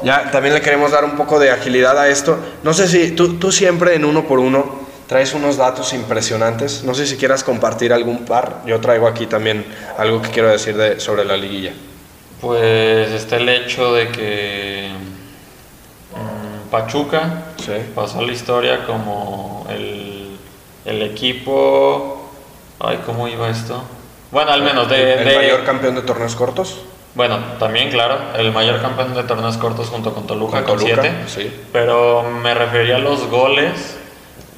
ya también le queremos dar un poco de agilidad a esto. No sé si tú, tú siempre en uno por uno traes unos datos impresionantes. No sé si quieras compartir algún par. Yo traigo aquí también algo que quiero decir de, sobre la liguilla. Pues está el hecho de que mm, Pachuca pasó a la historia como el, el equipo Ay, ¿cómo iba esto? Bueno, al menos de... ¿El, mayor campeón de torneos cortos? Bueno, también, claro, el mayor campeón de torneos cortos junto con Toluca con, 7. Sí. Pero me refería a los goles.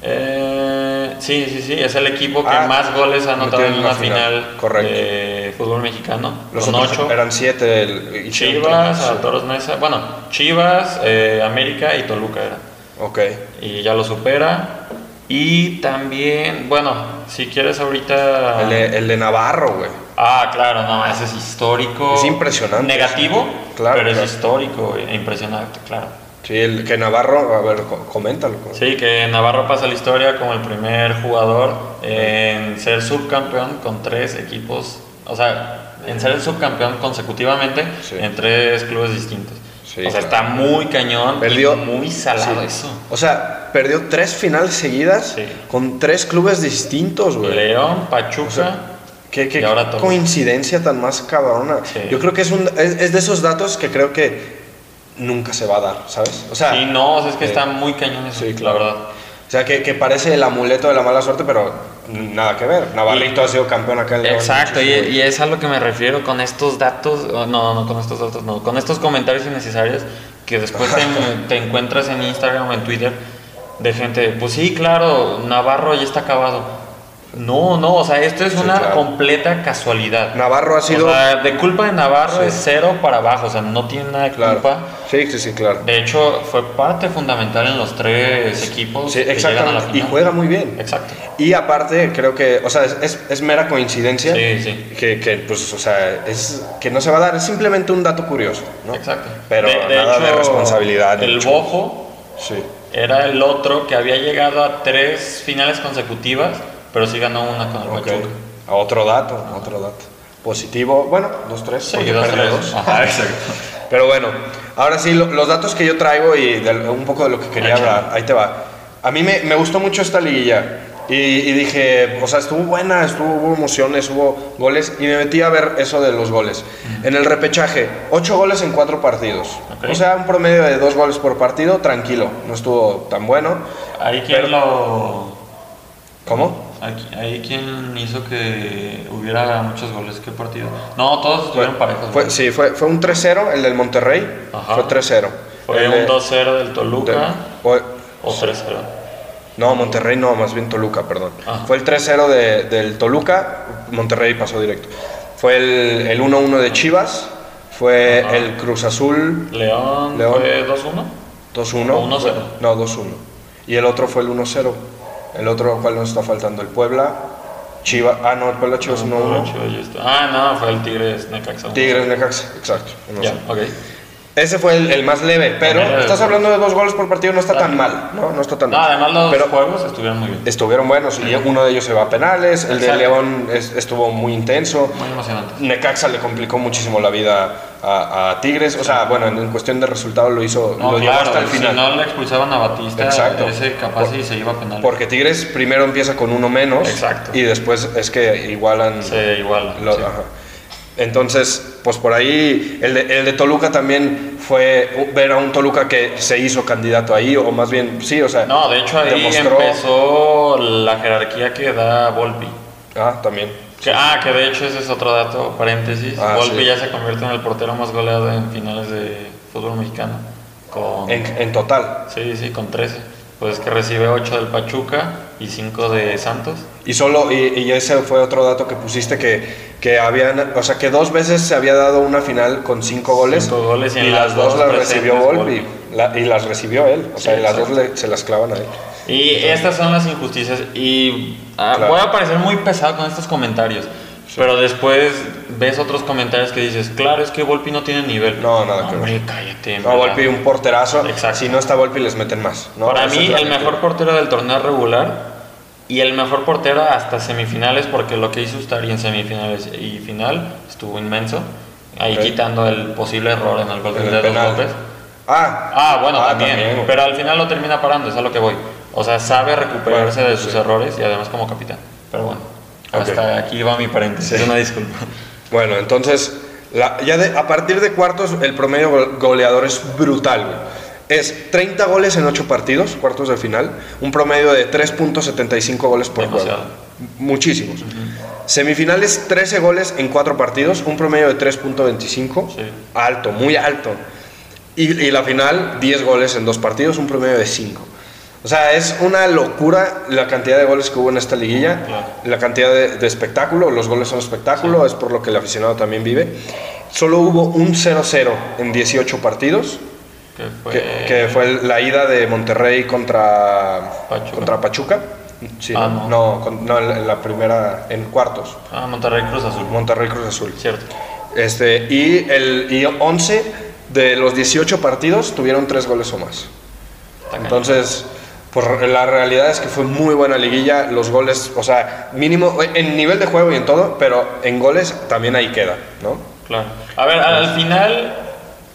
Eh, sí, sí, sí, es el equipo que ah, más goles ha anotado en una final, de fútbol mexicano. Los con 8. Eran 7. Chivas, Toros Mesa. Bueno, Chivas, eh, América y Toluca era. Ok. Y ya lo supera. Y también, bueno, si quieres ahorita... El de, el de Navarro, güey. Ah, claro, no, ese es histórico. Es impresionante. Negativo, claro, pero es histórico e impresionante, claro. Sí, el, que Navarro, a ver, coméntalo. Sí, que Navarro pasa la historia como el primer jugador en ser subcampeón con tres equipos, o sea, en ser subcampeón consecutivamente en tres clubes distintos o sea, está muy cañón. Perdió. muy salado eso. O sea, perdió tres finales seguidas con tres clubes distintos, güey. León, Pachuca. qué, qué coincidencia tan más cabrona. Yo creo que es, un, es, de esos datos que creo que nunca se va a dar, ¿sabes? O sea, sí, no, o sea, es que está muy cañón eso, sí, claro. la verdad. O sea, que, que, parece el amuleto de la mala suerte, pero nada que ver. Navarrito ha sido campeón acá en. Exacto, y, y, es a lo que me refiero con estos datos, no, no, con estos datos, no, con estos comentarios innecesarios que después te, [laughs] te, encuentras en Instagram o en Twitter de gente, pues sí, claro, Navarro ya está acabado. No, no, o sea, esto es una completa casualidad. Navarro ha sido. O sea, de culpa de Navarro es cero para abajo, o sea, no tiene nada de culpa. Sí, sí, sí, claro. De hecho, fue parte fundamental en los tres equipos. Sí, exacto. Y juega muy bien. Exacto. Y aparte, creo que, o sea, es, es, mera coincidencia. Sí, sí. Que, que, pues, o sea, es que no se va a dar, es simplemente un dato curioso, ¿no? Exacto. Pero nada de responsabilidad. El Bojo sí. era el otro que había llegado a tres finales consecutivas pero sí ganó una con el okay. A otro dato, otro dato. Positivo, bueno, dos, tres. Sí, dos, tres. Ajá, [laughs] exacto. Pero bueno, ahora sí, los datos que yo traigo y un poco de lo que quería hablar, ahí te va. A mí me, me gustó mucho esta liguilla. Y, y, dije, o sea, estuvo buena, estuvo, hubo emociones, hubo goles. Y me metí a ver eso de los goles. En el repechaje, ocho goles en cuatro partidos. O sea, un promedio de dos goles por partido, tranquilo. No estuvo tan bueno. Ahí quién lo. ¿Cómo? Ahí quién hizo que hubiera muchos goles, ¿qué partido? No, todos estuvieron parejos. Fue, sí, fue, fue un 3-0, el del Monterrey. Fue 3-0. Fue un 2-0 del Toluca. o 3-0. No, Monterrey no, más bien Toluca, perdón. Fue el 3-0 de, del Toluca, Monterrey pasó directo. Fue el 1-1 de Chivas, fue el Cruz Azul. León, León. fue 2-1. 2-1. 1-0. No, 2-1. Y el otro fue el 1-0. El otro, ¿cuál nos está faltando? El Puebla. Chivas, ah, no, el Puebla Chivas no, no, Ah, no, fue el Tigres Necaxa. Tigres Necaxa, exacto. ya, ok. Ese fue el, más leve, pero estás hablando de dos goles por partido, no está tan mal, ¿no? No está tan mal. además los pero juegos estuvieron muy bien. Estuvieron buenos, y uno de ellos se va a penales, el de León estuvo muy intenso. Muy emocionante. Necaxa le complicó muchísimo la vida a, Tigres, o sea, bueno, en, cuestión de resultado lo hizo, lo llevó hasta el final. Si no le expulsaban a Batista, Exacto. ese capaz y se iba a penales. Porque Tigres primero empieza con uno menos, Exacto. y después es que igualan. Se igualan. Entonces, pues por ahí, el de, el de, Toluca también fue ver a un Toluca que se hizo candidato ahí, o más bien, sí, o sea. No, de hecho ahí empezó la jerarquía que da Volpi. Ah, también. ah, que de hecho ese es otro dato, paréntesis. Ah, Volpi ya se convierte en el portero más goleado en finales de fútbol mexicano. Con, en, en total. Sí, sí, con 13 pues que recibe 8 del Pachuca y 5 de Santos. Y solo, y, ese fue otro dato que pusiste, que, que habían, o sea, que dos veces se había dado una final con 5 goles, goles, y, las, dos las recibió Volpi, y las recibió él, o sea, las dos se las clavan a él. Y estas son las injusticias. Y ah, voy a parecer muy pesado con estos comentarios. Pero después ves otros comentarios que dices, claro, es que Volpi no tiene nivel. No, nada que cállate. No, Volpi un porterazo. Exacto. Si no está Volpi les meten más. Para mí, el mejor portero del torneo regular y el mejor portero hasta semifinales, porque lo que hizo Ustari en semifinales y final estuvo inmenso. Ahí quitando el posible error en el gol de dos golpes. Ah, ah bueno, ah, también, Pero al final lo termina parando, es a lo que voy. O sea, sabe recuperarse de sus errores y además como capitán. Pero bueno, hasta aquí va mi paréntesis, una disculpa. Bueno, entonces, ya a partir de cuartos, el promedio goleador es brutal, Es 30 goles en 8 partidos, cuartos de final, un promedio de 3.75 goles por juego. Muchísimos. Semifinales, 13 goles en 4 partidos, un promedio de 3.25. Alto, muy alto. Y, y, la final, 10 goles en 2 partidos, un promedio de 5. O sea, es una locura la cantidad de goles que hubo en esta liguilla, la cantidad de, espectáculo, los goles son espectáculo, es por lo que el aficionado también vive. Solo hubo un 0-0 en 18 partidos, que fue, la ida de Monterrey contra Pachuca. Contra Pachuca. Sí, ah, no, no, en la primera, en cuartos. Ah, Monterrey Cruz Azul. Monterrey Cruz Azul. Cierto. Este, y, el, y 11 de los 18 partidos tuvieron 3 goles o más. Entonces, pues la realidad es que fue muy buena liguilla, los goles, o sea, mínimo en nivel de juego y en todo, pero en goles también ahí queda, ¿no? Claro. A ver, al final,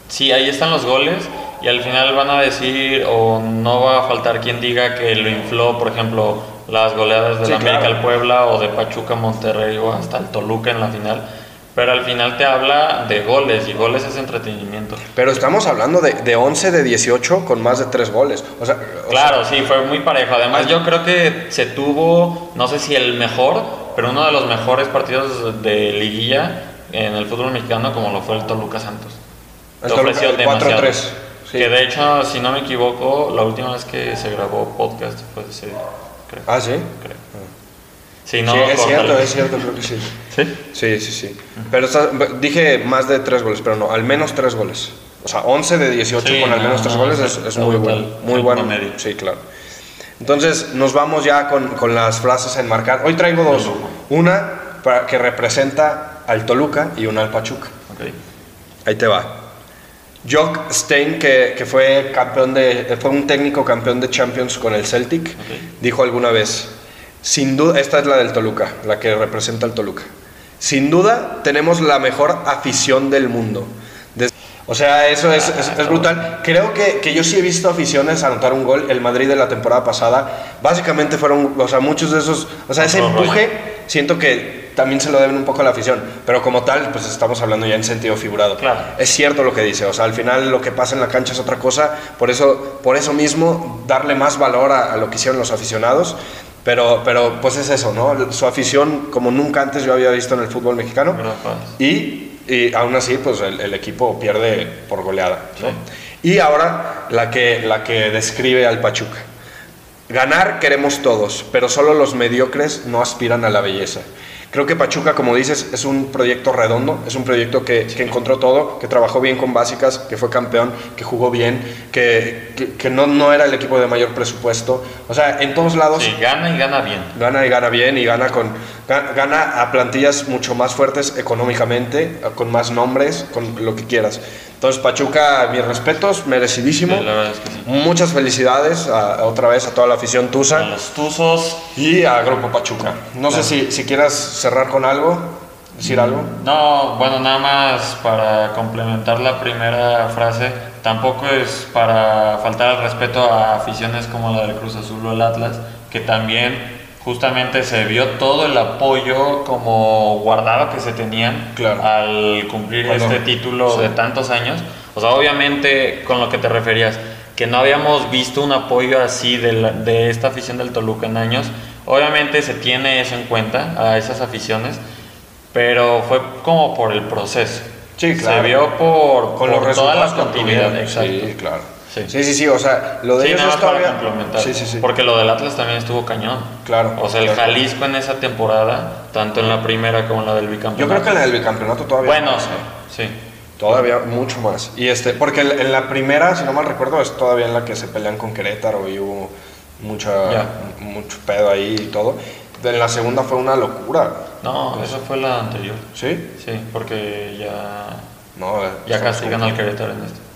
sí, ahí están los goles y al final van a decir, o no va a faltar quien diga que lo infló, por ejemplo, las goleadas de la América al Puebla o de Pachuca Monterrey o hasta el Toluca en la final pero al final te habla de goles y goles es entretenimiento. Pero estamos hablando de, de 11 de 18 con más de 3 goles. O sea, claro, sí, fue muy parejo. Además, yo creo que se tuvo, no sé si el mejor, pero uno de los mejores partidos de liguilla en el fútbol mexicano, como lo fue el Toluca Santos. El ofreció demasiado. 4-3. Que de hecho, si no me equivoco, la última vez que se grabó podcast fue ese creo. Ah, sí. Creo. Sí, no, es cierto, es cierto, creo que sí. [laughs] ¿Sí? Sí, sí, sí. Pero dije más de tres goles, pero no, al menos tres goles. O sea, 11 de 18 con al menos tres goles es, muy bueno. Muy bueno. Sí, claro. Entonces, nos vamos ya con, con las frases a enmarcar. Hoy traigo dos. Una para, que representa al Toluca y una al Pachuca. Okay. Ahí te va. Jock Stein, que, que, fue, campeón de, fue un técnico campeón de Champions con el Celtic, dijo alguna vez, sin duda, esta es la del Toluca, la que representa al Toluca. Sin duda, tenemos la mejor afición del mundo. O sea, eso es, es, brutal. Creo que, que, yo sí he visto aficiones anotar un gol. El Madrid de la temporada pasada, básicamente fueron, o sea, muchos de esos, o sea, ese empuje, siento que también se lo deben un poco a la afición. Pero como tal, pues estamos hablando ya en sentido figurado. Claro. Es cierto lo que dice, o sea, al final lo que pasa en la cancha es otra cosa. Por eso, por eso mismo, darle más valor a, a lo que hicieron los aficionados pero, pero pues es eso, ¿no? Su afición como nunca antes yo había visto en el fútbol mexicano. Y, y aún así, pues el, equipo pierde por goleada. ¿no? Y ahora la que, la que describe al Pachuca. Ganar queremos todos, pero solo los mediocres no aspiran a la belleza. Creo que Pachuca, como dices, es un proyecto redondo, es un proyecto que, que encontró todo, que trabajó bien con básicas, que fue campeón, que jugó bien, que, que, no, no, era el equipo de mayor presupuesto. O sea, en todos lados... Sí, gana y gana bien. Gana y gana bien y gana, con, gana a plantillas mucho más fuertes económicamente, con más nombres, con lo que quieras. Entonces, Pachuca, mis respetos, merecidísimo. Muchas felicidades otra vez a toda la afición Tusa. A los Tuzos. Y a Grupo Pachuca. No sé si, si quieras cerrar con algo, decir algo. No, bueno, nada más para complementar la primera frase. Tampoco es para faltar al respeto a aficiones como la del Cruz Azul o el Atlas, que también justamente se vio todo el apoyo como guardado que se tenían al cumplir este título de tantos años. O sea, obviamente con lo que te referías, que no habíamos visto un apoyo así de, de esta afición del Toluca en años. Obviamente se tiene eso en cuenta, a esas aficiones, pero fue como por el proceso. Sí, claro. Se vio por, Con por toda la continuidad. Exacto. Sí, claro. Sí. sí, sí, o sea, lo de sí, ellos complementar. Sí, sí, sí. Porque lo del Atlas también estuvo cañón. Claro. O sea, el Jalisco en esa temporada, tanto en la primera como en la del bicampeonato. Yo creo que en la del bicampeonato todavía Bueno, más, ¿eh? sí. Todavía mucho más. Y este, porque en la primera, si no mal recuerdo, es todavía en la que se pelean con Querétaro y hubo mucha, mucho pedo ahí y todo. En la segunda fue una locura. No, esa fue la anterior. ¿Sí? Sí, porque ya. No, ya casi gana el Querétaro en este.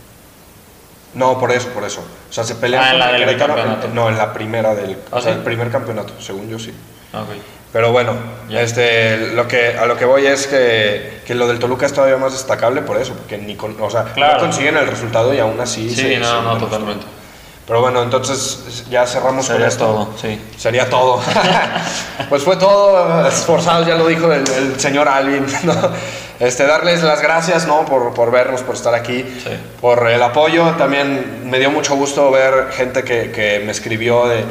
No, por eso, por eso. O sea, se pelean ah, en la del campeonato. No, en la primera del. ¿Ah, o sea, el primer campeonato, según yo sí. Okay. Pero bueno, este, lo que, a lo que voy es que, que, lo del Toluca es todavía más destacable por eso, porque ni con, o sea, no consiguen el resultado y aún así. Sí, se, no, no, totalmente. Pero bueno, entonces ya cerramos Sería con esto. todo, sí. Sería todo. [laughs] pues fue todo, esforzados, ya lo dijo el, el señor Alvin, [laughs] ¿no? Este, darles las gracias ¿no? por, por vernos, por estar aquí, por el apoyo. También me dio mucho gusto ver gente que, que me escribió, de,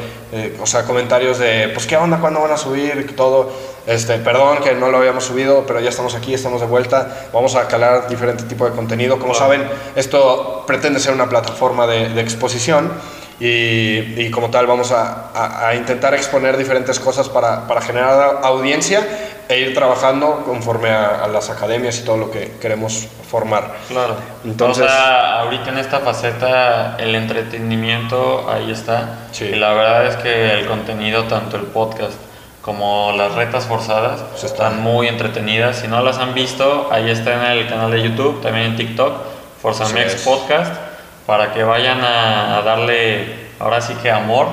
o sea, comentarios de, pues, ¿qué onda? ¿Cuándo van a subir? Todo. Este, perdón que no lo habíamos subido, pero ya estamos aquí, estamos de vuelta. Vamos a calar diferente tipo de contenido. Como saben, esto pretende ser una plataforma de, de exposición. Y, y, como tal vamos a, a, intentar exponer diferentes cosas para, para generar audiencia e ir trabajando conforme a, las academias y todo lo que queremos formar. Claro. Entonces, ahorita en esta faceta el entretenimiento ahí está. Sí. Y la verdad es que el contenido, tanto el podcast como las retas forzadas, pues están muy entretenidas. Si no las han visto, ahí está en el canal de YouTube, también en TikTok, Forzamex Podcast, para que vayan a darle ahora sí que amor.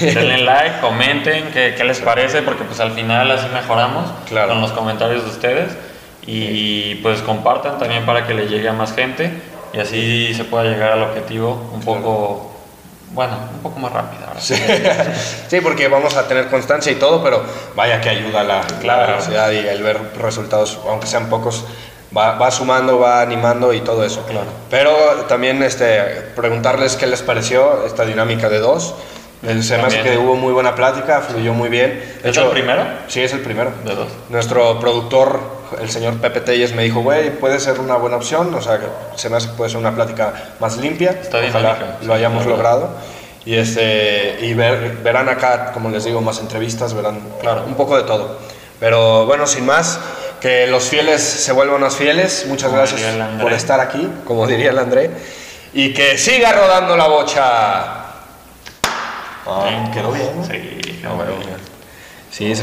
Denle like, comenten qué, qué les parece, porque pues al final así mejoramos con los comentarios de ustedes. Y pues compartan también para que le llegue a más gente y así se pueda llegar al objetivo un poco, bueno, un poco más rápido. Sí. [laughs] sí. porque vamos a tener constancia y todo, pero vaya que ayuda la, la velocidad y el ver resultados, aunque sean pocos, va, va, sumando, va animando y todo eso. Claro. Pero también este, preguntarles qué les pareció esta dinámica de dos. Se me hace que hubo muy buena plática, fluyó muy bien. De ¿Es el primero? Sí, es el primero. De dos. Nuestro productor, el señor Pepe Telles, me dijo, güey, puede ser una buena opción, o sea, se me hace que puede ser una plática más limpia. Está Ojalá lo hayamos logrado. Y, este, y ver, verán acá, como les digo, más entrevistas, verán claro. un poco de todo. Pero bueno, sin más, que los fieles se vuelvan más fieles. Muchas como gracias por estar aquí, como diría el André. Y que siga rodando la bocha. Ah, quedó bien. Sí, no, bueno, sí